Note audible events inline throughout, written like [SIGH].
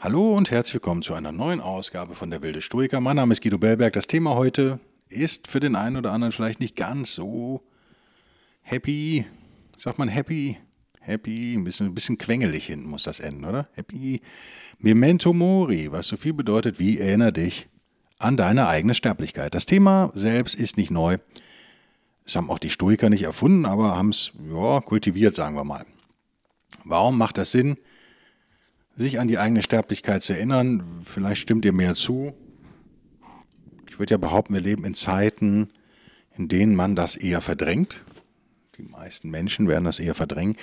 Hallo und herzlich willkommen zu einer neuen Ausgabe von der Wilde Stoiker. Mein Name ist Guido Bellberg. Das Thema heute ist für den einen oder anderen vielleicht nicht ganz so happy. Sagt man happy? Happy, ein bisschen, ein bisschen quengelig hinten muss das enden, oder? Happy. Memento Mori, was so viel bedeutet wie erinnere dich an deine eigene Sterblichkeit. Das Thema selbst ist nicht neu. Das haben auch die Stoiker nicht erfunden, aber haben es ja, kultiviert, sagen wir mal. Warum macht das Sinn? Sich an die eigene Sterblichkeit zu erinnern. Vielleicht stimmt ihr mehr zu. Ich würde ja behaupten, wir leben in Zeiten, in denen man das eher verdrängt. Die meisten Menschen werden das eher verdrängen,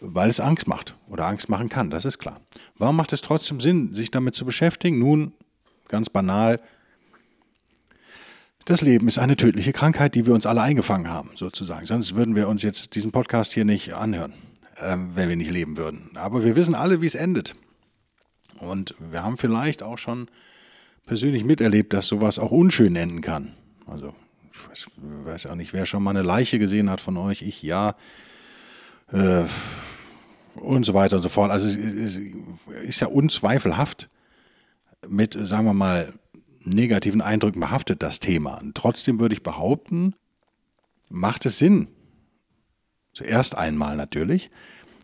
weil es Angst macht oder Angst machen kann, das ist klar. Warum macht es trotzdem Sinn, sich damit zu beschäftigen? Nun, ganz banal, das Leben ist eine tödliche Krankheit, die wir uns alle eingefangen haben, sozusagen. Sonst würden wir uns jetzt diesen Podcast hier nicht anhören ähm, wenn wir nicht leben würden. Aber wir wissen alle, wie es endet. Und wir haben vielleicht auch schon persönlich miterlebt, dass sowas auch unschön enden kann. Also, ich weiß, weiß auch nicht, wer schon mal eine Leiche gesehen hat von euch. Ich ja. Äh, und so weiter und so fort. Also, es, es ist ja unzweifelhaft mit, sagen wir mal, negativen Eindrücken behaftet, das Thema. Und trotzdem würde ich behaupten, macht es Sinn, Zuerst einmal natürlich,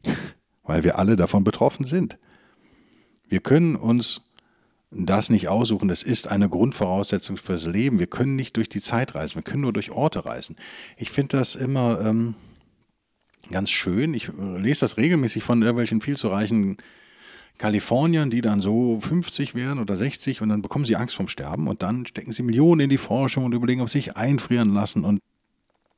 [LAUGHS] weil wir alle davon betroffen sind. Wir können uns das nicht aussuchen. Das ist eine Grundvoraussetzung fürs Leben. Wir können nicht durch die Zeit reisen. Wir können nur durch Orte reisen. Ich finde das immer ähm, ganz schön. Ich äh, lese das regelmäßig von irgendwelchen viel zu reichen Kaliforniern, die dann so 50 werden oder 60 und dann bekommen sie Angst vom Sterben und dann stecken sie Millionen in die Forschung und überlegen, ob sie sich einfrieren lassen und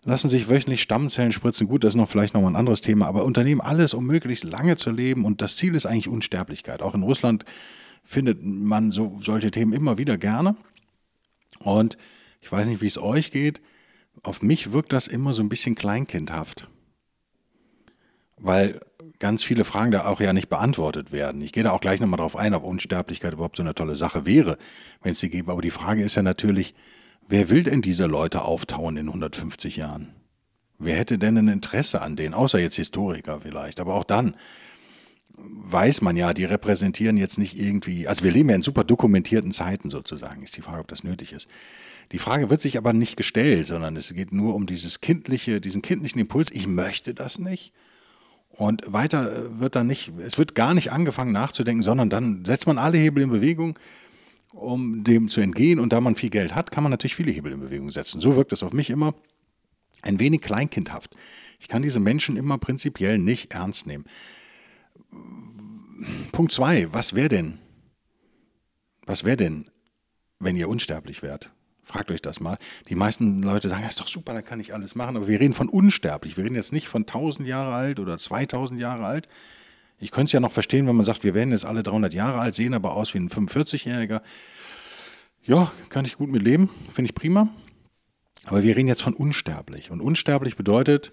lassen sich wöchentlich Stammzellen spritzen. Gut, das ist noch vielleicht nochmal ein anderes Thema, aber unternehmen alles, um möglichst lange zu leben. Und das Ziel ist eigentlich Unsterblichkeit. Auch in Russland findet man so, solche Themen immer wieder gerne. Und ich weiß nicht, wie es euch geht. Auf mich wirkt das immer so ein bisschen kleinkindhaft. Weil ganz viele Fragen da auch ja nicht beantwortet werden. Ich gehe da auch gleich nochmal drauf ein, ob Unsterblichkeit überhaupt so eine tolle Sache wäre, wenn es sie gäbe. Aber die Frage ist ja natürlich, Wer will denn diese Leute auftauen in 150 Jahren? Wer hätte denn ein Interesse an denen, außer jetzt Historiker vielleicht, aber auch dann weiß man ja, die repräsentieren jetzt nicht irgendwie, also wir leben ja in super dokumentierten Zeiten sozusagen, ist die Frage, ob das nötig ist. Die Frage wird sich aber nicht gestellt, sondern es geht nur um dieses kindliche, diesen kindlichen Impuls, ich möchte das nicht. Und weiter wird dann nicht, es wird gar nicht angefangen nachzudenken, sondern dann setzt man alle Hebel in Bewegung, um dem zu entgehen. Und da man viel Geld hat, kann man natürlich viele Hebel in Bewegung setzen. So wirkt es auf mich immer ein wenig kleinkindhaft. Ich kann diese Menschen immer prinzipiell nicht ernst nehmen. Punkt zwei, was wäre denn? Was wäre denn, wenn ihr unsterblich wärt? Fragt euch das mal. Die meisten Leute sagen, das ist doch super, dann kann ich alles machen. Aber wir reden von unsterblich. Wir reden jetzt nicht von 1000 Jahre alt oder 2000 Jahre alt. Ich könnte es ja noch verstehen, wenn man sagt, wir werden jetzt alle 300 Jahre alt, sehen aber aus wie ein 45-Jähriger. Ja, kann ich gut mit leben, finde ich prima. Aber wir reden jetzt von unsterblich. Und unsterblich bedeutet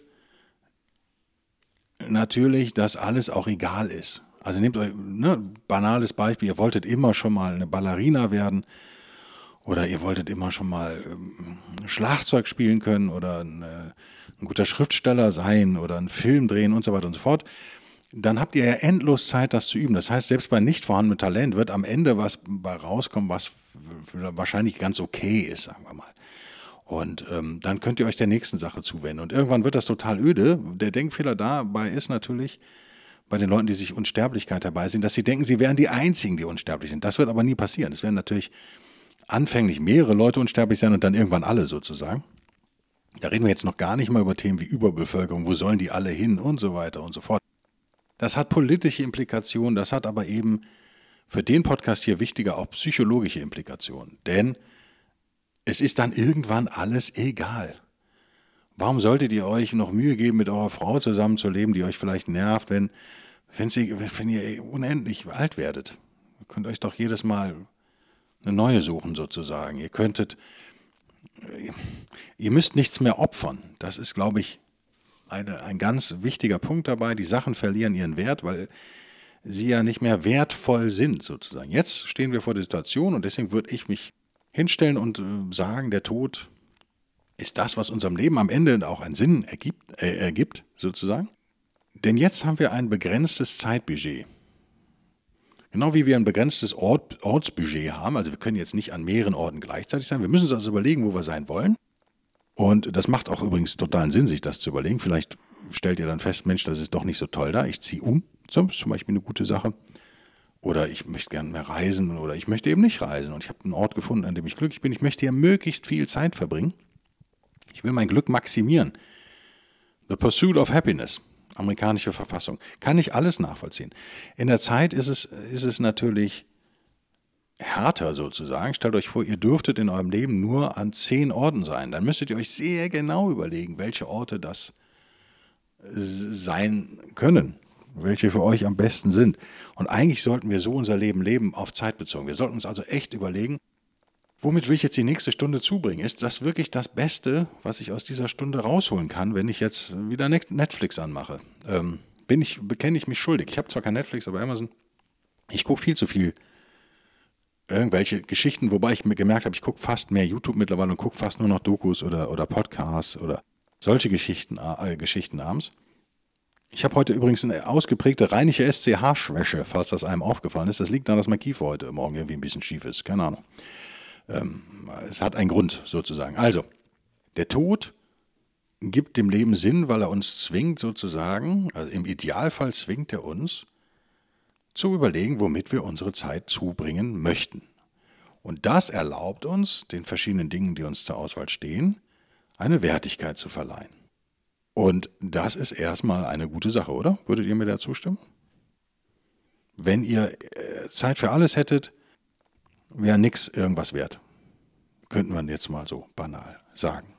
natürlich, dass alles auch egal ist. Also nehmt euch, ne, banales Beispiel, ihr wolltet immer schon mal eine Ballerina werden oder ihr wolltet immer schon mal ähm, Schlagzeug spielen können oder ein, ein guter Schriftsteller sein oder einen Film drehen und so weiter und so fort dann habt ihr ja endlos Zeit, das zu üben. Das heißt, selbst bei nicht vorhandenem Talent wird am Ende was bei rauskommen, was wahrscheinlich ganz okay ist, sagen wir mal. Und ähm, dann könnt ihr euch der nächsten Sache zuwenden. Und irgendwann wird das total öde. Der Denkfehler dabei ist natürlich bei den Leuten, die sich Unsterblichkeit dabei sind, dass sie denken, sie wären die Einzigen, die unsterblich sind. Das wird aber nie passieren. Es werden natürlich anfänglich mehrere Leute unsterblich sein und dann irgendwann alle sozusagen. Da reden wir jetzt noch gar nicht mal über Themen wie Überbevölkerung, wo sollen die alle hin und so weiter und so fort. Das hat politische Implikationen, das hat aber eben für den Podcast hier wichtiger auch psychologische Implikationen. Denn es ist dann irgendwann alles egal. Warum solltet ihr euch noch Mühe geben, mit eurer Frau zusammenzuleben, die euch vielleicht nervt, wenn, wenn, sie, wenn ihr unendlich alt werdet? Ihr könnt euch doch jedes Mal eine neue suchen sozusagen. Ihr könntet, ihr müsst nichts mehr opfern. Das ist, glaube ich, eine, ein ganz wichtiger Punkt dabei. Die Sachen verlieren ihren Wert, weil sie ja nicht mehr wertvoll sind sozusagen. Jetzt stehen wir vor der Situation und deswegen würde ich mich hinstellen und äh, sagen, der Tod ist das, was unserem Leben am Ende auch einen Sinn ergibt, äh, ergibt sozusagen. Denn jetzt haben wir ein begrenztes Zeitbudget. Genau wie wir ein begrenztes Ort, Ortsbudget haben, also wir können jetzt nicht an mehreren Orten gleichzeitig sein, wir müssen uns also überlegen, wo wir sein wollen. Und das macht auch übrigens totalen Sinn, sich das zu überlegen. Vielleicht stellt ihr dann fest, Mensch, das ist doch nicht so toll da, ich ziehe um. Das ist zum Beispiel eine gute Sache. Oder ich möchte gerne mehr reisen oder ich möchte eben nicht reisen und ich habe einen Ort gefunden, an dem ich glücklich bin. Ich möchte hier möglichst viel Zeit verbringen. Ich will mein Glück maximieren. The Pursuit of Happiness amerikanische Verfassung. Kann ich alles nachvollziehen. In der Zeit ist es, ist es natürlich härter sozusagen. Stellt euch vor, ihr dürftet in eurem Leben nur an zehn Orten sein. Dann müsstet ihr euch sehr genau überlegen, welche Orte das sein können, welche für euch am besten sind. Und eigentlich sollten wir so unser Leben leben, auf Zeit bezogen. Wir sollten uns also echt überlegen, Womit will ich jetzt die nächste Stunde zubringen? Ist das wirklich das Beste, was ich aus dieser Stunde rausholen kann, wenn ich jetzt wieder Netflix anmache? Ähm, bin ich, bekenne ich mich schuldig. Ich habe zwar kein Netflix, aber Amazon. Ich gucke viel zu viel irgendwelche Geschichten, wobei ich mir gemerkt habe, ich gucke fast mehr YouTube mittlerweile und gucke fast nur noch Dokus oder, oder Podcasts oder solche Geschichten, äh, Geschichten abends. Ich habe heute übrigens eine ausgeprägte rheinische SCH-Schwäche, falls das einem aufgefallen ist. Das liegt daran, dass mein Kiefer heute Morgen irgendwie ein bisschen schief ist. Keine Ahnung. Ähm, es hat einen Grund sozusagen. Also, der Tod gibt dem Leben Sinn, weil er uns zwingt sozusagen, also im Idealfall zwingt er uns, zu überlegen, womit wir unsere Zeit zubringen möchten. Und das erlaubt uns, den verschiedenen Dingen, die uns zur Auswahl stehen, eine Wertigkeit zu verleihen. Und das ist erstmal eine gute Sache, oder? Würdet ihr mir da zustimmen? Wenn ihr äh, Zeit für alles hättet, wäre nichts irgendwas wert. Könnte man jetzt mal so banal sagen.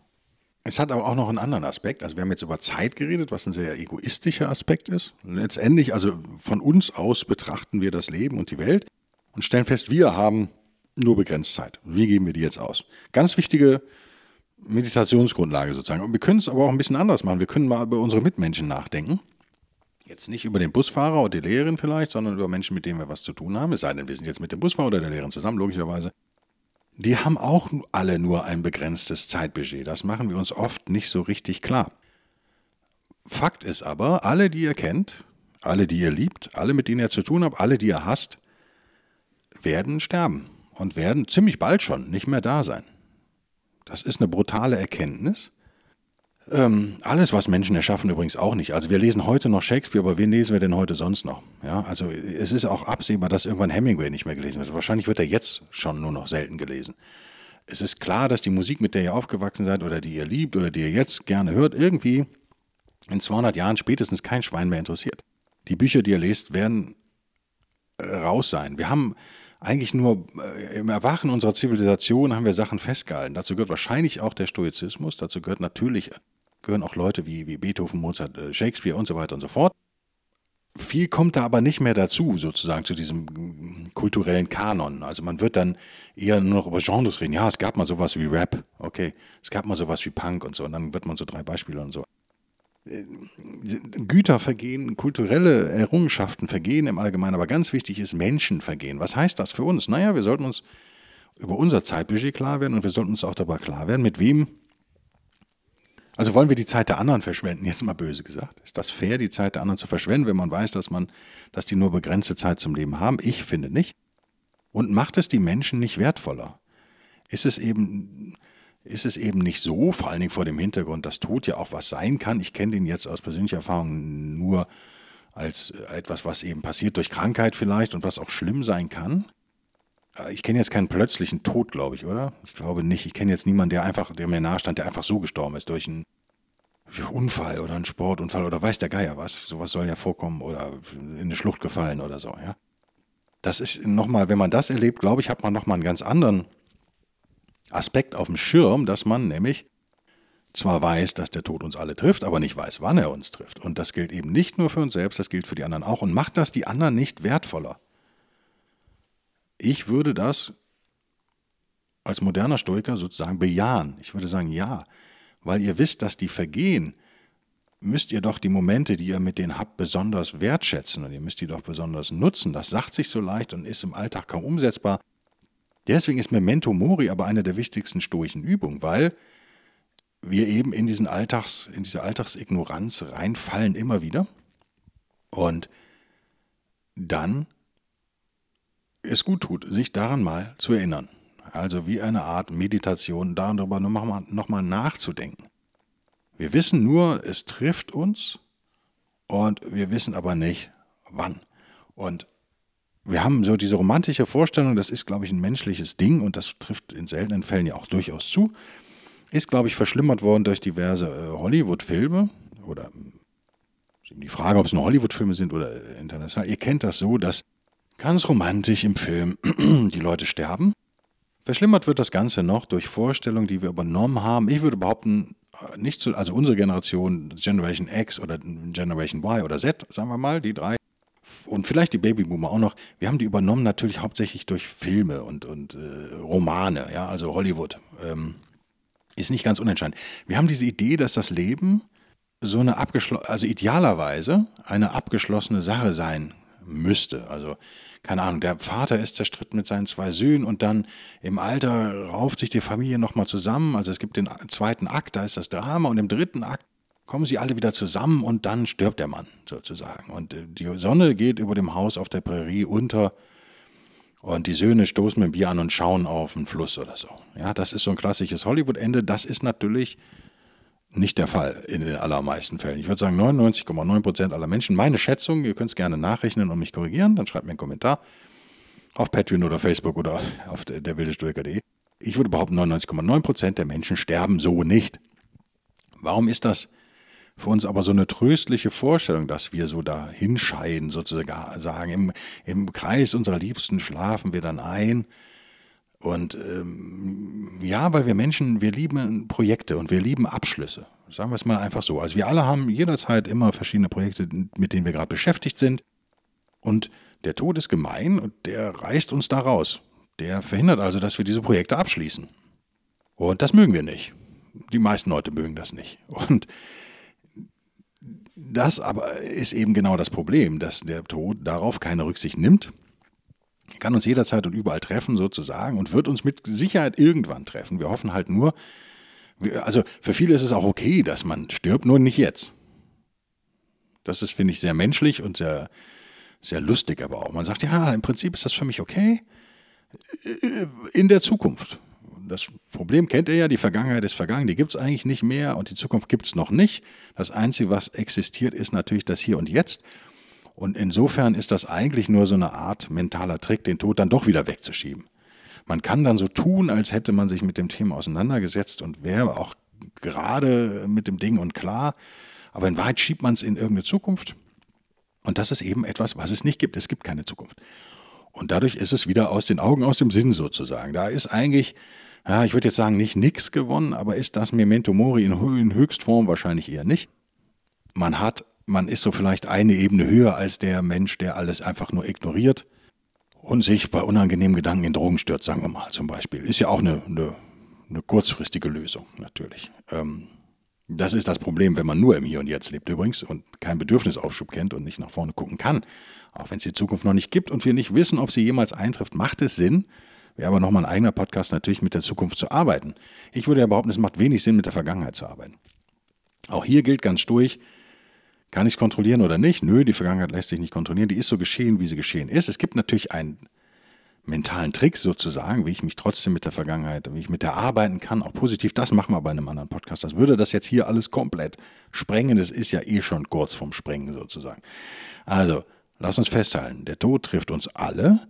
Es hat aber auch noch einen anderen Aspekt. Also wir haben jetzt über Zeit geredet, was ein sehr egoistischer Aspekt ist. Letztendlich, also von uns aus betrachten wir das Leben und die Welt und stellen fest, wir haben nur begrenzt Zeit. Wie geben wir die jetzt aus? Ganz wichtige Meditationsgrundlage sozusagen. Und wir können es aber auch ein bisschen anders machen. Wir können mal über unsere Mitmenschen nachdenken. Jetzt nicht über den Busfahrer oder die Lehrerin vielleicht, sondern über Menschen, mit denen wir was zu tun haben. Es sei denn, wir sind jetzt mit dem Busfahrer oder der Lehrerin zusammen, logischerweise. Die haben auch alle nur ein begrenztes Zeitbudget. Das machen wir uns oft nicht so richtig klar. Fakt ist aber, alle, die ihr kennt, alle, die ihr liebt, alle, mit denen ihr zu tun habt, alle, die ihr hasst, werden sterben und werden ziemlich bald schon nicht mehr da sein. Das ist eine brutale Erkenntnis. Ähm, alles, was Menschen erschaffen, übrigens auch nicht. Also wir lesen heute noch Shakespeare, aber wen lesen wir denn heute sonst noch? Ja, also es ist auch absehbar, dass irgendwann Hemingway nicht mehr gelesen wird. Wahrscheinlich wird er jetzt schon nur noch selten gelesen. Es ist klar, dass die Musik, mit der ihr aufgewachsen seid oder die ihr liebt oder die ihr jetzt gerne hört, irgendwie in 200 Jahren spätestens kein Schwein mehr interessiert. Die Bücher, die ihr lest, werden äh, raus sein. Wir haben eigentlich nur äh, im Erwachen unserer Zivilisation haben wir Sachen festgehalten. Dazu gehört wahrscheinlich auch der Stoizismus, dazu gehört natürlich gehören auch Leute wie, wie Beethoven, Mozart, äh, Shakespeare und so weiter und so fort. Viel kommt da aber nicht mehr dazu, sozusagen zu diesem kulturellen Kanon. Also man wird dann eher nur noch über Genres reden. Ja, es gab mal sowas wie Rap, okay. Es gab mal sowas wie Punk und so. Und dann wird man so drei Beispiele und so. Äh, Güter vergehen, kulturelle Errungenschaften vergehen im Allgemeinen, aber ganz wichtig ist Menschen vergehen. Was heißt das für uns? Naja, wir sollten uns über unser Zeitbudget klar werden und wir sollten uns auch darüber klar werden, mit wem also wollen wir die Zeit der anderen verschwenden, jetzt mal böse gesagt. Ist das fair, die Zeit der anderen zu verschwenden, wenn man weiß, dass man, dass die nur begrenzte Zeit zum Leben haben? Ich finde nicht. Und macht es die Menschen nicht wertvoller? Ist es eben, ist es eben nicht so, vor allen Dingen vor dem Hintergrund, dass Tod ja auch was sein kann. Ich kenne den jetzt aus persönlicher Erfahrung nur als etwas, was eben passiert durch Krankheit vielleicht und was auch schlimm sein kann. Äh, ich kenne jetzt keinen plötzlichen Tod, glaube ich, oder? Ich glaube nicht. Ich kenne jetzt niemanden, der einfach, der mir nahestand, der einfach so gestorben ist durch einen Unfall oder einen Sportunfall oder weiß der Geier was. Sowas soll ja vorkommen oder in eine Schlucht gefallen oder so, ja. Das ist nochmal, wenn man das erlebt, glaube ich, hat man nochmal einen ganz anderen Aspekt auf dem Schirm, dass man nämlich zwar weiß, dass der Tod uns alle trifft, aber nicht weiß, wann er uns trifft. Und das gilt eben nicht nur für uns selbst, das gilt für die anderen auch. Und macht das die anderen nicht wertvoller? Ich würde das als moderner Stoiker sozusagen bejahen. Ich würde sagen, ja, weil ihr wisst, dass die vergehen, müsst ihr doch die Momente, die ihr mit denen habt, besonders wertschätzen und ihr müsst die doch besonders nutzen. Das sagt sich so leicht und ist im Alltag kaum umsetzbar. Deswegen ist Memento Mori aber eine der wichtigsten stoischen Übungen, weil wir eben in diesen Alltags, in diese Alltagsignoranz reinfallen immer wieder und dann es gut tut, sich daran mal zu erinnern. Also wie eine Art Meditation, darüber nochmal noch mal nachzudenken. Wir wissen nur, es trifft uns und wir wissen aber nicht, wann. Und wir haben so diese romantische Vorstellung, das ist, glaube ich, ein menschliches Ding und das trifft in seltenen Fällen ja auch durchaus zu. Ist, glaube ich, verschlimmert worden durch diverse äh, Hollywood-Filme oder die Frage, ob es nur Hollywood-Filme sind oder äh, international. Ihr kennt das so, dass ganz romantisch im Film [CLEARS THROAT] die Leute sterben. Verschlimmert wird das Ganze noch durch Vorstellungen, die wir übernommen haben. Ich würde behaupten, äh, nicht zu, also unsere Generation, Generation X oder Generation Y oder Z, sagen wir mal, die drei, und vielleicht die Babyboomer auch noch, wir haben die übernommen natürlich hauptsächlich durch Filme und, und äh, Romane, ja, also Hollywood. Ähm, ist nicht ganz unentscheidend. Wir haben diese Idee, dass das Leben so eine abgeschlossene, also idealerweise eine abgeschlossene Sache sein müsste. Also, keine Ahnung, der Vater ist zerstritten mit seinen zwei Söhnen und dann im Alter rauft sich die Familie nochmal zusammen. Also es gibt den zweiten Akt, da ist das Drama und im dritten Akt kommen sie alle wieder zusammen und dann stirbt der Mann sozusagen. Und äh, die Sonne geht über dem Haus auf der Prärie unter und die Söhne stoßen mit dem Bier an und schauen auf den Fluss oder so. Ja, das ist so ein klassisches Hollywood-Ende. Das ist natürlich nicht der Fall in den allermeisten Fällen. Ich würde sagen 99,9 Prozent aller Menschen. Meine Schätzung, ihr könnt es gerne nachrechnen und mich korrigieren, dann schreibt mir einen Kommentar auf Patreon oder Facebook oder auf der, der wildestoiker.de. Ich würde behaupten, 99,9 Prozent der Menschen sterben so nicht. Warum ist das für uns aber so eine tröstliche Vorstellung, dass wir so da hinscheiden, sozusagen. Im, Im Kreis unserer Liebsten schlafen wir dann ein. Und ähm, ja, weil wir Menschen, wir lieben Projekte und wir lieben Abschlüsse. Sagen wir es mal einfach so. Also wir alle haben jederzeit immer verschiedene Projekte, mit denen wir gerade beschäftigt sind. Und der Tod ist gemein und der reißt uns da raus. Der verhindert also, dass wir diese Projekte abschließen. Und das mögen wir nicht. Die meisten Leute mögen das nicht. Und das aber ist eben genau das Problem, dass der Tod darauf keine Rücksicht nimmt. Kann uns jederzeit und überall treffen, sozusagen, und wird uns mit Sicherheit irgendwann treffen. Wir hoffen halt nur, also für viele ist es auch okay, dass man stirbt, nur nicht jetzt. Das ist, finde ich, sehr menschlich und sehr, sehr lustig aber auch. Man sagt, ja, im Prinzip ist das für mich okay. In der Zukunft das Problem kennt ihr ja, die Vergangenheit ist vergangen, die gibt es eigentlich nicht mehr und die Zukunft gibt es noch nicht. Das Einzige, was existiert, ist natürlich das Hier und Jetzt. Und insofern ist das eigentlich nur so eine Art mentaler Trick, den Tod dann doch wieder wegzuschieben. Man kann dann so tun, als hätte man sich mit dem Thema auseinandergesetzt und wäre auch gerade mit dem Ding und klar, aber in Wahrheit schiebt man es in irgendeine Zukunft. Und das ist eben etwas, was es nicht gibt. Es gibt keine Zukunft. Und dadurch ist es wieder aus den Augen, aus dem Sinn sozusagen. Da ist eigentlich ja, ich würde jetzt sagen, nicht nix gewonnen, aber ist das Memento Mori in, in Höchstform wahrscheinlich eher nicht. Man hat, man ist so vielleicht eine Ebene höher als der Mensch, der alles einfach nur ignoriert und sich bei unangenehmen Gedanken in Drogen stört, sagen wir mal zum Beispiel. Ist ja auch eine, eine, eine kurzfristige Lösung, natürlich. Ähm, das ist das Problem, wenn man nur im Hier und Jetzt lebt übrigens und keinen Bedürfnisaufschub kennt und nicht nach vorne gucken kann. Auch wenn es die Zukunft noch nicht gibt und wir nicht wissen, ob sie jemals eintrifft, macht es Sinn, Wäre aber nochmal ein eigener Podcast, natürlich mit der Zukunft zu arbeiten. Ich würde ja behaupten, es macht wenig Sinn, mit der Vergangenheit zu arbeiten. Auch hier gilt ganz durch, kann ich es kontrollieren oder nicht? Nö, die Vergangenheit lässt sich nicht kontrollieren. Die ist so geschehen, wie sie geschehen ist. Es gibt natürlich einen mentalen Trick sozusagen, wie ich mich trotzdem mit der Vergangenheit, wie ich mit der arbeiten kann, auch positiv. Das machen wir bei einem anderen Podcast. Das würde das jetzt hier alles komplett sprengen. Das ist ja eh schon kurz vorm Sprengen sozusagen. Also, lass uns festhalten. Der Tod trifft uns alle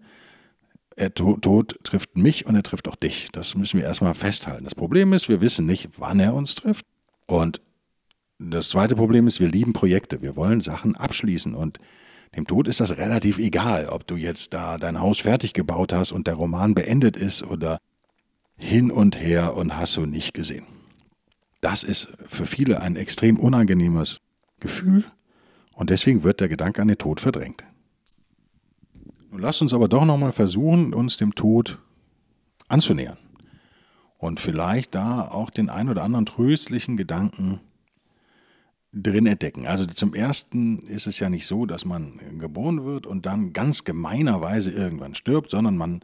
er Tod trifft mich und er trifft auch dich. Das müssen wir erstmal festhalten. Das Problem ist, wir wissen nicht, wann er uns trifft. Und das zweite Problem ist, wir lieben Projekte. Wir wollen Sachen abschließen. Und dem Tod ist das relativ egal, ob du jetzt da dein Haus fertig gebaut hast und der Roman beendet ist oder hin und her und hast du nicht gesehen. Das ist für viele ein extrem unangenehmes Gefühl und deswegen wird der Gedanke an den Tod verdrängt. Nun lasst uns aber doch nochmal versuchen, uns dem Tod anzunähern. und vielleicht da auch den ein oder anderen tröstlichen Gedanken drin entdecken. Also zum Ersten ist es ja nicht so, dass man geboren wird und dann ganz gemeinerweise irgendwann stirbt, sondern man,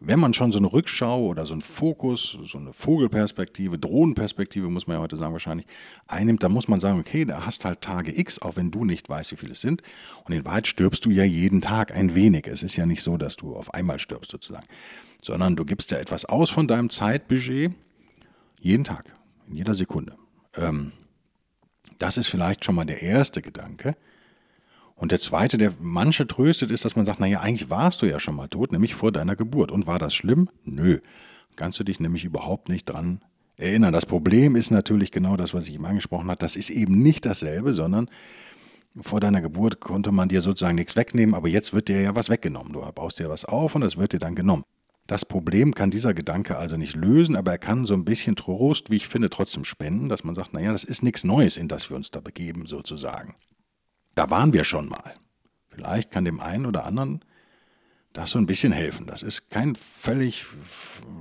wenn man schon so eine Rückschau oder so einen Fokus, so eine Vogelperspektive, Drohnenperspektive, muss man ja heute sagen wahrscheinlich, einnimmt, dann muss man sagen, okay, da hast halt Tage X, auch wenn du nicht weißt, wie viele es sind. Und in Wahrheit stirbst du ja jeden Tag ein wenig. Es ist ja nicht so, dass du auf einmal stirbst sozusagen, sondern du gibst ja etwas aus von deinem Zeitbudget jeden Tag, in jeder Sekunde. Ähm, das ist vielleicht schon mal der erste Gedanke. Und der zweite, der manche tröstet, ist, dass man sagt, naja, eigentlich warst du ja schon mal tot, nämlich vor deiner Geburt. Und war das schlimm? Nö. Kannst du dich nämlich überhaupt nicht dran erinnern. Das Problem ist natürlich genau das, was ich eben angesprochen habe. Das ist eben nicht dasselbe, sondern vor deiner Geburt konnte man dir sozusagen nichts wegnehmen, aber jetzt wird dir ja was weggenommen. Du baust dir was auf und das wird dir dann genommen. Das Problem kann dieser Gedanke also nicht lösen, aber er kann so ein bisschen Trost, wie ich finde, trotzdem spenden, dass man sagt, naja, das ist nichts Neues, in das wir uns da begeben, sozusagen. Da waren wir schon mal. Vielleicht kann dem einen oder anderen das so ein bisschen helfen. Das ist kein völlig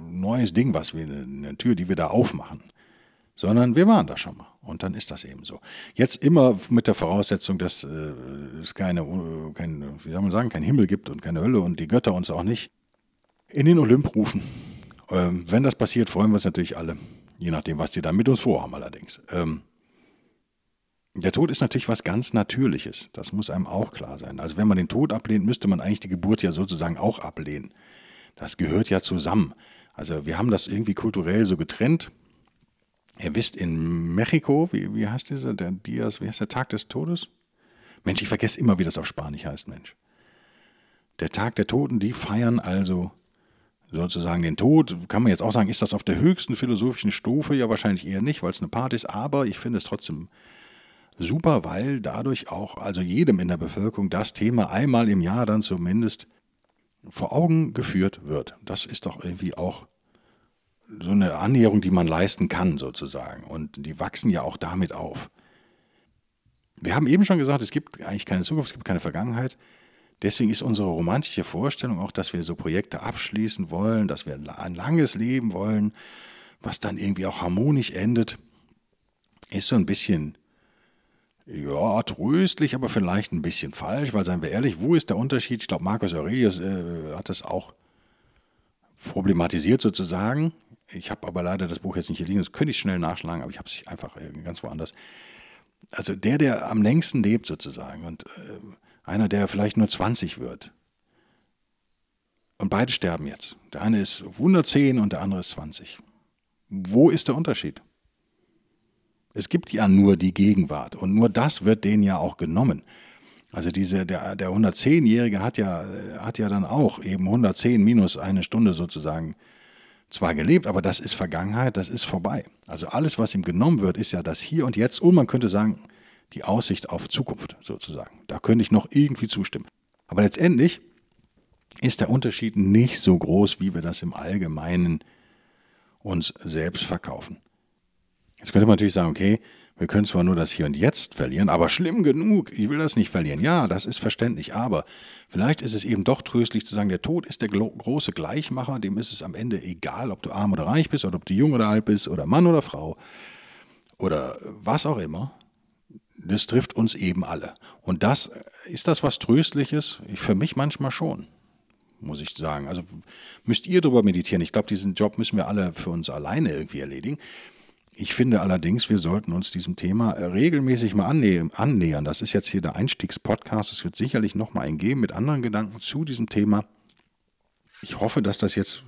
neues Ding, was wir, eine Tür, die wir da aufmachen, sondern wir waren da schon mal. Und dann ist das eben so. Jetzt immer mit der Voraussetzung, dass äh, es keine, kein, wie soll man sagen, kein Himmel gibt und keine Hölle und die Götter uns auch nicht in den Olymp rufen. Ähm, wenn das passiert, freuen wir uns natürlich alle. Je nachdem, was die da mit uns vorhaben allerdings. Ähm, der Tod ist natürlich was ganz Natürliches. Das muss einem auch klar sein. Also wenn man den Tod ablehnt, müsste man eigentlich die Geburt ja sozusagen auch ablehnen. Das gehört ja zusammen. Also wir haben das irgendwie kulturell so getrennt. Ihr wisst, in Mexiko, wie, wie heißt dieser, der Dias, wie heißt der Tag des Todes? Mensch, ich vergesse immer, wie das auf Spanisch heißt, Mensch. Der Tag der Toten, die feiern also sozusagen den Tod, kann man jetzt auch sagen, ist das auf der höchsten philosophischen Stufe? Ja, wahrscheinlich eher nicht, weil es eine Part ist, aber ich finde es trotzdem super, weil dadurch auch, also jedem in der Bevölkerung, das Thema einmal im Jahr dann zumindest vor Augen geführt wird. Das ist doch irgendwie auch so eine Annäherung, die man leisten kann, sozusagen. Und die wachsen ja auch damit auf. Wir haben eben schon gesagt, es gibt eigentlich keine Zukunft, es gibt keine Vergangenheit. Deswegen ist unsere romantische Vorstellung auch, dass wir so Projekte abschließen wollen, dass wir ein langes Leben wollen, was dann irgendwie auch harmonisch endet, ist so ein bisschen, ja, tröstlich, aber vielleicht ein bisschen falsch, weil, seien wir ehrlich, wo ist der Unterschied? Ich glaube, Marcus Aurelius äh, hat das auch problematisiert sozusagen. Ich habe aber leider das Buch jetzt nicht hier liegen, das könnte ich schnell nachschlagen, aber ich habe es einfach ganz woanders. Also der, der am längsten lebt sozusagen und äh, einer, der vielleicht nur 20 wird. Und beide sterben jetzt. Der eine ist 110 und der andere ist 20. Wo ist der Unterschied? Es gibt ja nur die Gegenwart und nur das wird denen ja auch genommen. Also diese, der, der 110-Jährige hat ja, hat ja dann auch eben 110 minus eine Stunde sozusagen zwar gelebt, aber das ist Vergangenheit, das ist vorbei. Also alles, was ihm genommen wird, ist ja das Hier und Jetzt und man könnte sagen, die Aussicht auf Zukunft sozusagen. Da könnte ich noch irgendwie zustimmen. Aber letztendlich ist der Unterschied nicht so groß, wie wir das im Allgemeinen uns selbst verkaufen. Jetzt könnte man natürlich sagen, okay, wir können zwar nur das Hier und Jetzt verlieren, aber schlimm genug, ich will das nicht verlieren. Ja, das ist verständlich, aber vielleicht ist es eben doch tröstlich zu sagen, der Tod ist der große Gleichmacher, dem ist es am Ende egal, ob du arm oder reich bist oder ob du jung oder alt bist oder Mann oder Frau oder was auch immer das trifft uns eben alle. Und das, ist das was Tröstliches? Für mich manchmal schon, muss ich sagen. Also müsst ihr darüber meditieren. Ich glaube, diesen Job müssen wir alle für uns alleine irgendwie erledigen. Ich finde allerdings, wir sollten uns diesem Thema regelmäßig mal annähern. Das ist jetzt hier der Einstiegspodcast. Es wird sicherlich noch mal einen geben mit anderen Gedanken zu diesem Thema. Ich hoffe, dass das jetzt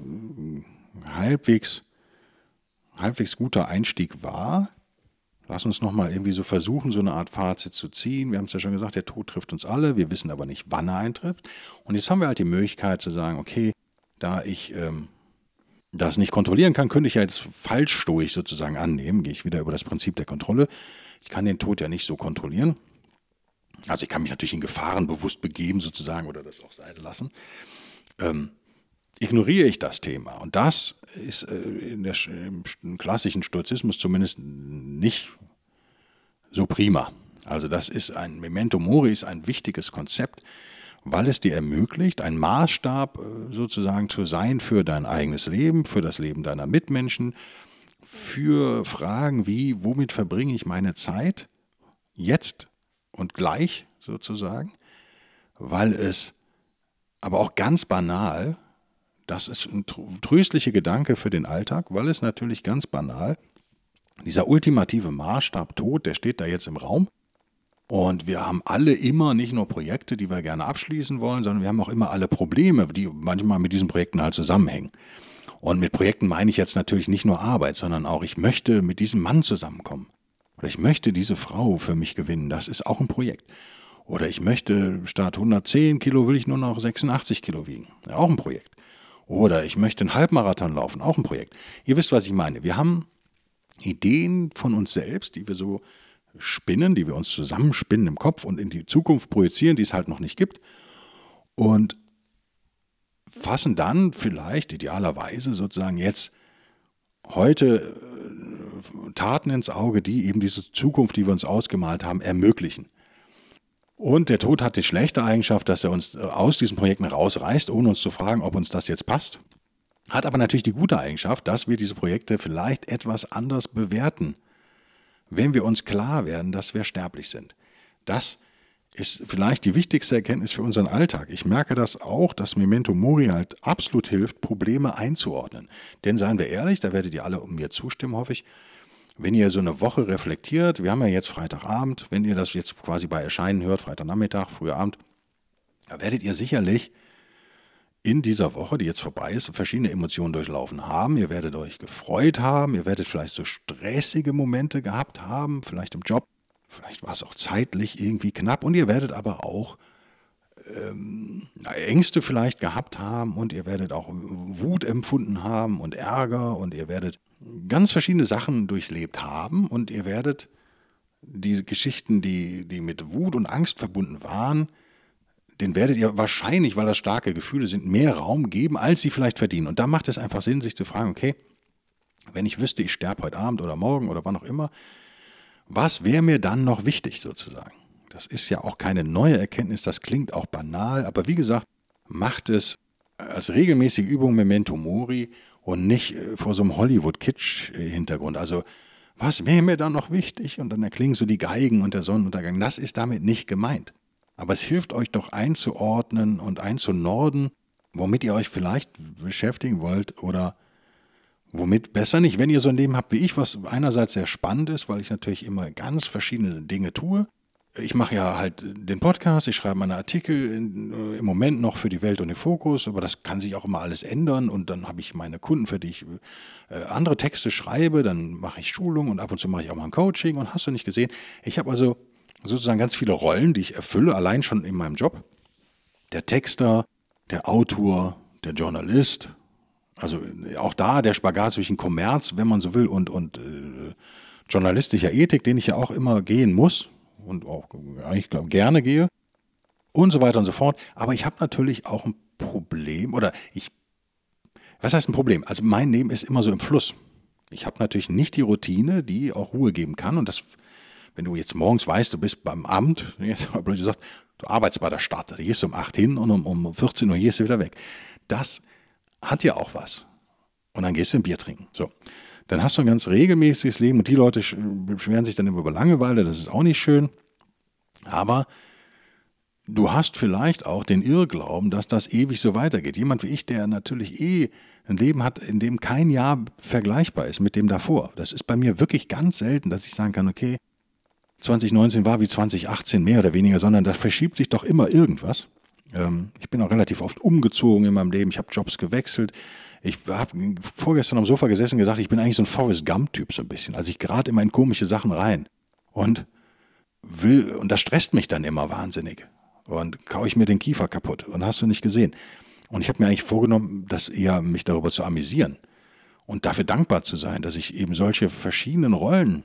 halbwegs, halbwegs guter Einstieg war. Lass uns nochmal irgendwie so versuchen, so eine Art Fazit zu ziehen. Wir haben es ja schon gesagt, der Tod trifft uns alle. Wir wissen aber nicht, wann er eintrifft. Und jetzt haben wir halt die Möglichkeit zu sagen, okay, da ich ähm, das nicht kontrollieren kann, könnte ich ja jetzt falsch durch sozusagen annehmen. Gehe ich wieder über das Prinzip der Kontrolle. Ich kann den Tod ja nicht so kontrollieren. Also ich kann mich natürlich in Gefahren bewusst begeben sozusagen oder das auch sein lassen. Ähm, ignoriere ich das Thema. Und das ist äh, in der, im klassischen Stoizismus zumindest nicht so prima. Also das ist ein Memento Mori, ist ein wichtiges Konzept. weil es dir ermöglicht, ein Maßstab äh, sozusagen zu sein für dein eigenes Leben, für das Leben deiner Mitmenschen, für Fragen wie, womit verbringe ich meine Zeit jetzt und gleich sozusagen, weil es aber auch ganz banal, das ist ein tröstlicher Gedanke für den Alltag, weil es natürlich ganz banal, dieser ultimative Maßstab Tod, der steht da jetzt im Raum. Und wir haben alle immer nicht nur Projekte, die wir gerne abschließen wollen, sondern wir haben auch immer alle Probleme, die manchmal mit diesen Projekten halt zusammenhängen. Und mit Projekten meine ich jetzt natürlich nicht nur Arbeit, sondern auch, ich möchte mit diesem Mann zusammenkommen. Oder ich möchte diese Frau für mich gewinnen. Das ist auch ein Projekt. Oder ich möchte statt 110 Kilo will ich nur noch 86 Kilo wiegen. Auch ein Projekt. Oder ich möchte einen Halbmarathon laufen. Auch ein Projekt. Ihr wisst, was ich meine. Wir haben Ideen von uns selbst, die wir so spinnen, die wir uns zusammenspinnen im Kopf und in die Zukunft projizieren, die es halt noch nicht gibt. Und fassen dann vielleicht idealerweise sozusagen jetzt heute äh, Taten ins Auge, die eben diese Zukunft, die wir uns ausgemalt haben, ermöglichen. Und der Tod hat die schlechte Eigenschaft, dass er uns äh, aus diesen Projekten rausreißt, ohne uns zu fragen, ob uns das jetzt passt. Hat aber natürlich die gute Eigenschaft, dass wir diese Projekte vielleicht etwas anders bewerten, wenn wir uns klar werden, dass wir sterblich sind. Das ist vielleicht die wichtigste Erkenntnis für unseren Alltag. Ich merke das auch, dass Memento Mori halt absolut hilft, Probleme einzuordnen. Denn seien wir ehrlich, da werdet ihr alle um mir zustimmen, hoffe ich, wenn ihr so eine Woche reflektiert, wir haben ja jetzt Freitagabend, wenn ihr das jetzt quasi bei Erscheinen hört, Freitagnachmittag, früher Abend, da werdet ihr sicherlich in dieser Woche, die jetzt vorbei ist, verschiedene Emotionen durchlaufen haben. Ihr werdet euch gefreut haben, ihr werdet vielleicht so stressige Momente gehabt haben, vielleicht im Job, vielleicht war es auch zeitlich irgendwie knapp und ihr werdet aber auch ähm, Ängste vielleicht gehabt haben und ihr werdet auch Wut empfunden haben und Ärger und ihr werdet ganz verschiedene Sachen durchlebt haben und ihr werdet diese Geschichten, die, die mit Wut und Angst verbunden waren, den werdet ihr wahrscheinlich, weil das starke Gefühle sind, mehr Raum geben, als sie vielleicht verdienen. Und da macht es einfach Sinn, sich zu fragen, okay, wenn ich wüsste, ich sterbe heute Abend oder morgen oder wann auch immer, was wäre mir dann noch wichtig sozusagen? Das ist ja auch keine neue Erkenntnis, das klingt auch banal, aber wie gesagt, macht es als regelmäßige Übung Memento Mori und nicht äh, vor so einem Hollywood-Kitsch-Hintergrund. Also, was wäre mir dann noch wichtig? Und dann erklingen so die Geigen und der Sonnenuntergang. Das ist damit nicht gemeint. Aber es hilft euch doch einzuordnen und einzunorden, womit ihr euch vielleicht beschäftigen wollt oder womit besser nicht, wenn ihr so ein Leben habt wie ich, was einerseits sehr spannend ist, weil ich natürlich immer ganz verschiedene Dinge tue. Ich mache ja halt den Podcast, ich schreibe meine Artikel in, äh, im Moment noch für die Welt und den Fokus, aber das kann sich auch immer alles ändern und dann habe ich meine Kunden, für die ich äh, andere Texte schreibe, dann mache ich Schulung und ab und zu mache ich auch mal ein Coaching und hast du nicht gesehen. Ich habe also sozusagen ganz viele Rollen, die ich erfülle, allein schon in meinem Job. Der Texter, der Autor, der Journalist, also auch da der Spagat zwischen Kommerz, wenn man so will, und, und äh, journalistischer Ethik, den ich ja auch immer gehen muss und auch eigentlich glaub, gerne gehe und so weiter und so fort. Aber ich habe natürlich auch ein Problem oder ich, was heißt ein Problem? Also mein Leben ist immer so im Fluss. Ich habe natürlich nicht die Routine, die auch Ruhe geben kann und das wenn du jetzt morgens weißt, du bist beim Amt, [LAUGHS] jetzt mal blöd gesagt, du arbeitest bei der Stadt, da gehst du um 8 hin und um, um 14 Uhr gehst du wieder weg. Das hat ja auch was. Und dann gehst du ein Bier trinken. So. Dann hast du ein ganz regelmäßiges Leben und die Leute beschweren sich dann immer über Langeweile, das ist auch nicht schön. Aber du hast vielleicht auch den Irrglauben, dass das ewig so weitergeht. Jemand wie ich, der natürlich eh ein Leben hat, in dem kein Jahr vergleichbar ist mit dem davor. Das ist bei mir wirklich ganz selten, dass ich sagen kann, okay, 2019 war wie 2018 mehr oder weniger, sondern da verschiebt sich doch immer irgendwas. Ähm, ich bin auch relativ oft umgezogen in meinem Leben. Ich habe Jobs gewechselt. Ich habe vorgestern am Sofa gesessen und gesagt, ich bin eigentlich so ein Forrest Gump-Typ so ein bisschen. Also ich gerate immer in komische Sachen rein. Und will, und das stresst mich dann immer wahnsinnig. Und kaue ich mir den Kiefer kaputt. Und hast du nicht gesehen. Und ich habe mir eigentlich vorgenommen, das eher mich darüber zu amüsieren. Und dafür dankbar zu sein, dass ich eben solche verschiedenen Rollen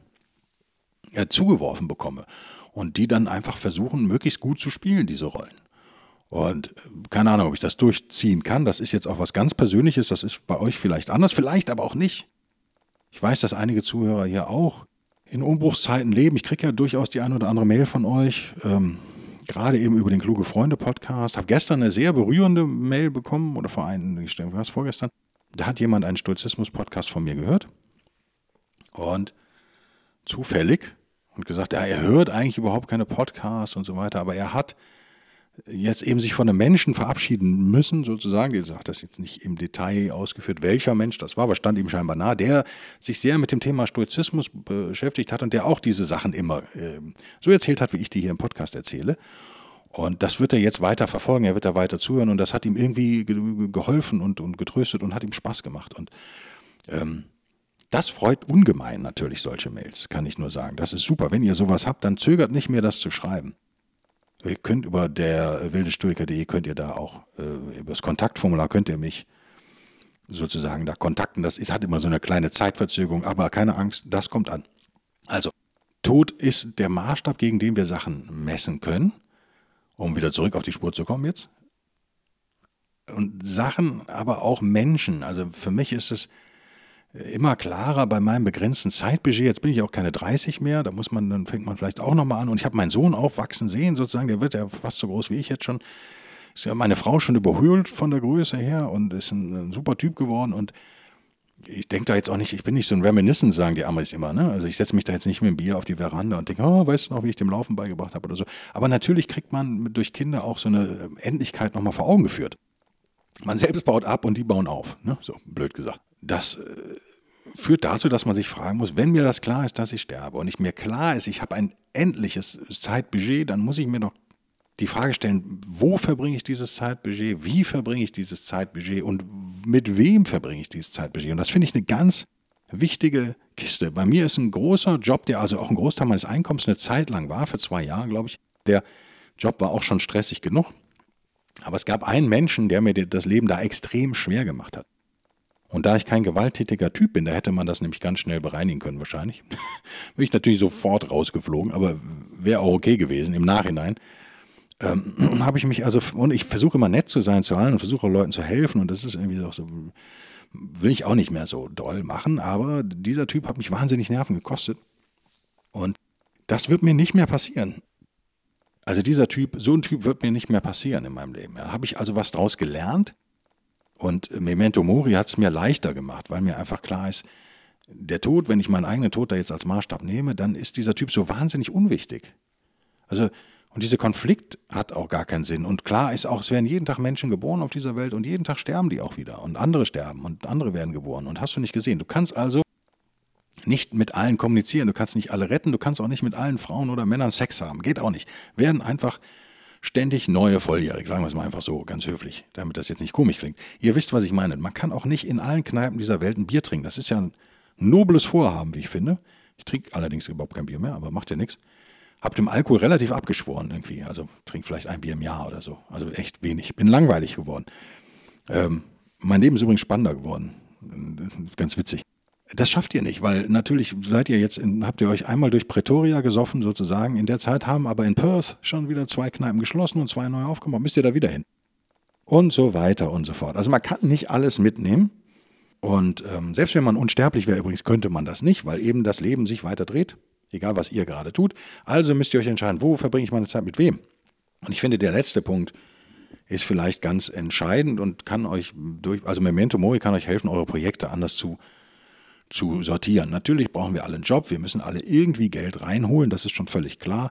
äh, zugeworfen bekomme. Und die dann einfach versuchen, möglichst gut zu spielen, diese Rollen. Und äh, keine Ahnung, ob ich das durchziehen kann. Das ist jetzt auch was ganz Persönliches. Das ist bei euch vielleicht anders, vielleicht aber auch nicht. Ich weiß, dass einige Zuhörer hier auch in Umbruchszeiten leben. Ich kriege ja durchaus die eine oder andere Mail von euch. Ähm, gerade eben über den Kluge Freunde Podcast. Habe gestern eine sehr berührende Mail bekommen oder vor einem, ich vorgestern. Da hat jemand einen Stoizismus-Podcast von mir gehört und zufällig und gesagt, ja, er hört eigentlich überhaupt keine Podcasts und so weiter, aber er hat jetzt eben sich von einem Menschen verabschieden müssen, sozusagen. Die sagt das jetzt nicht im Detail ausgeführt, welcher Mensch das war, aber stand ihm scheinbar nahe, der sich sehr mit dem Thema Stoizismus beschäftigt hat und der auch diese Sachen immer äh, so erzählt hat, wie ich die hier im Podcast erzähle. Und das wird er jetzt weiter verfolgen, er wird da weiter zuhören und das hat ihm irgendwie geholfen und, und getröstet und hat ihm Spaß gemacht. Und ähm, das freut ungemein natürlich solche Mails, kann ich nur sagen. Das ist super. Wenn ihr sowas habt, dann zögert nicht mehr, das zu schreiben. Ihr könnt über der wildestoiker.de könnt ihr da auch, äh, über das Kontaktformular könnt ihr mich sozusagen da kontakten. Das ist, hat immer so eine kleine Zeitverzögerung, aber keine Angst, das kommt an. Also, Tod ist der Maßstab, gegen den wir Sachen messen können, um wieder zurück auf die Spur zu kommen jetzt. Und Sachen, aber auch Menschen. Also für mich ist es immer klarer bei meinem begrenzten Zeitbudget. Jetzt bin ich auch keine 30 mehr, da muss man, dann fängt man vielleicht auch nochmal an. Und ich habe meinen Sohn aufwachsen sehen, sozusagen, der wird ja fast so groß wie ich jetzt schon. Ist ja meine Frau schon überhöhlt von der Größe her und ist ein, ein super Typ geworden. Und ich denke da jetzt auch nicht, ich bin nicht so ein Reminiscent, sagen die Amis immer. Ne? Also ich setze mich da jetzt nicht mit dem Bier auf die Veranda und denke, oh, weißt du noch, wie ich dem Laufen beigebracht habe oder so. Aber natürlich kriegt man durch Kinder auch so eine Endlichkeit nochmal vor Augen geführt. Man selbst baut ab und die bauen auf. Ne? So blöd gesagt das äh, führt dazu, dass man sich fragen muss, wenn mir das klar ist, dass ich sterbe und ich mir klar ist, ich habe ein endliches Zeitbudget, dann muss ich mir doch die Frage stellen, wo verbringe ich dieses Zeitbudget, wie verbringe ich dieses Zeitbudget und mit wem verbringe ich dieses Zeitbudget. Und das finde ich eine ganz wichtige Kiste. Bei mir ist ein großer Job, der also auch ein Großteil meines Einkommens eine Zeit lang war, für zwei Jahre, glaube ich. Der Job war auch schon stressig genug. Aber es gab einen Menschen, der mir das Leben da extrem schwer gemacht hat. Und da ich kein gewalttätiger Typ bin, da hätte man das nämlich ganz schnell bereinigen können wahrscheinlich. [LAUGHS] Bin ich natürlich sofort rausgeflogen, aber wäre auch okay gewesen im Nachhinein. Ähm, [CLEARS THROAT] habe ich mich also, und ich versuche immer nett zu sein zu allen und versuche Leuten zu helfen und das ist irgendwie auch so, will ich auch nicht mehr so doll machen, aber dieser Typ hat mich wahnsinnig Nerven gekostet und das wird mir nicht mehr passieren. Also dieser Typ, so ein Typ wird mir nicht mehr passieren in meinem Leben. Da habe ich also was draus gelernt und Memento Mori hat es mir leichter gemacht, weil mir einfach klar ist, der Tod, wenn ich meinen eigenen Tod da jetzt als Maßstab nehme, dann ist dieser Typ so wahnsinnig unwichtig. Also, und dieser Konflikt hat auch gar keinen Sinn. Und klar ist auch, es werden jeden Tag Menschen geboren auf dieser Welt und jeden Tag sterben die auch wieder. Und andere sterben und andere werden geboren. Und hast du nicht gesehen. Du kannst also nicht mit allen kommunizieren, du kannst nicht alle retten, du kannst auch nicht mit allen Frauen oder Männern Sex haben. Geht auch nicht. Werden einfach ständig neue Volljährige, sagen wir es mal einfach so, ganz höflich, damit das jetzt nicht komisch klingt. Ihr wisst, was ich meine. Man kann auch nicht in allen Kneipen dieser Welt ein Bier trinken. Das ist ja ein nobles Vorhaben, wie ich finde. Ich trinke allerdings überhaupt kein Bier mehr, aber macht ja nichts. Hab dem Alkohol relativ abgeschworen irgendwie. Also trinke vielleicht ein Bier im Jahr oder so. Also echt wenig. Bin langweilig geworden. Ähm, mein Leben ist übrigens spannender geworden. Ganz witzig. Das schafft ihr nicht, weil natürlich seid ihr jetzt, in, habt ihr euch einmal durch Pretoria gesoffen sozusagen. In der Zeit haben aber in Perth schon wieder zwei Kneipen geschlossen und zwei neu aufgemacht. Müsst ihr da wieder hin. Und so weiter und so fort. Also man kann nicht alles mitnehmen. Und ähm, selbst wenn man unsterblich wäre, übrigens könnte man das nicht, weil eben das Leben sich weiter dreht. Egal, was ihr gerade tut. Also müsst ihr euch entscheiden, wo verbringe ich meine Zeit mit wem. Und ich finde, der letzte Punkt ist vielleicht ganz entscheidend und kann euch durch, also Memento Mori kann euch helfen, eure Projekte anders zu zu sortieren. Natürlich brauchen wir alle einen Job, wir müssen alle irgendwie Geld reinholen, das ist schon völlig klar.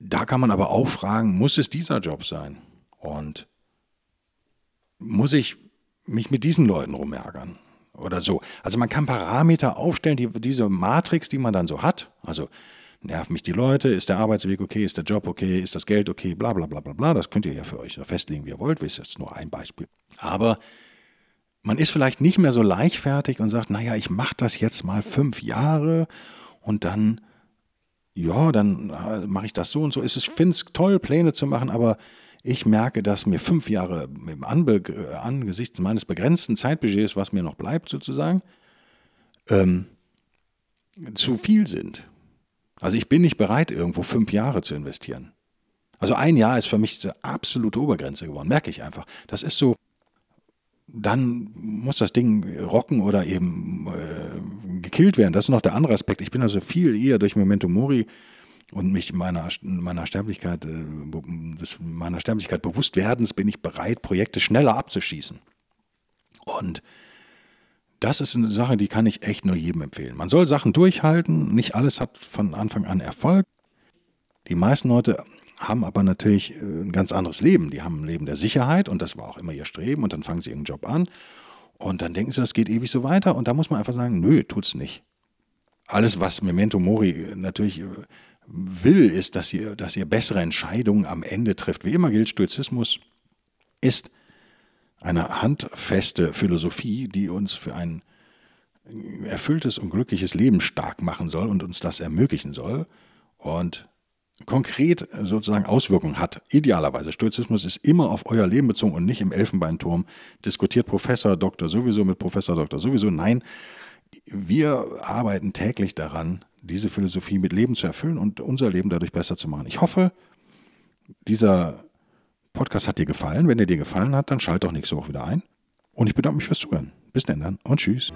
Da kann man aber auch fragen, muss es dieser Job sein? Und muss ich mich mit diesen Leuten rumärgern? Oder so. Also man kann Parameter aufstellen, die, diese Matrix, die man dann so hat. Also nerven mich die Leute, ist der Arbeitsweg okay, ist der Job okay, ist das Geld okay, bla bla bla bla bla. Das könnt ihr ja für euch festlegen, wie ihr wollt, das ist jetzt nur ein Beispiel. Aber man ist vielleicht nicht mehr so leichtfertig und sagt, naja, ich mache das jetzt mal fünf Jahre und dann, ja, dann äh, mache ich das so und so. Ich finde es toll, Pläne zu machen, aber ich merke, dass mir fünf Jahre im Anbe äh, angesichts meines begrenzten Zeitbudgets, was mir noch bleibt sozusagen, ähm, zu viel sind. Also ich bin nicht bereit, irgendwo fünf Jahre zu investieren. Also ein Jahr ist für mich die absolute Obergrenze geworden, merke ich einfach. Das ist so, dann muss das Ding rocken oder eben äh, gekillt werden. Das ist noch der andere Aspekt. Ich bin also viel eher durch Memento Mori und mich meiner, meiner Sterblichkeit, äh, des, meiner Sterblichkeit bewusst werdens bin ich bereit, Projekte schneller abzuschießen. Und das ist eine Sache, die kann ich echt nur jedem empfehlen. Man soll Sachen durchhalten, nicht alles hat von Anfang an Erfolg. Die meisten Leute haben aber natürlich äh, ein ganz anderes Leben. Die haben ein Leben der Sicherheit und das war auch immer ihr Streben und dann fangen sie ihren Job an und dann denken sie, das geht ewig so weiter und da muss man einfach sagen, nö, tut's nicht. Alles, was Memento Mori natürlich äh, will, ist, dass ihr, dass ihr bessere Entscheidungen am Ende trifft. Wie immer gilt, Stoizismus ist eine handfeste Philosophie, die uns für ein erfülltes und glückliches Leben stark machen soll und uns das ermöglichen soll und konkret sozusagen Auswirkungen hat. Idealerweise. Stoizismus ist immer auf euer Leben bezogen und nicht im Elfenbeinturm. Diskutiert Professor, Doktor sowieso mit Professor, Doktor sowieso. Nein, wir arbeiten täglich daran, diese Philosophie mit Leben zu erfüllen und unser Leben dadurch besser zu machen. Ich hoffe, dieser Podcast hat dir gefallen. Wenn er dir gefallen hat, dann schalt doch nächste Woche wieder ein. Und ich bedanke mich fürs Zuhören. Bis dann, dann und tschüss.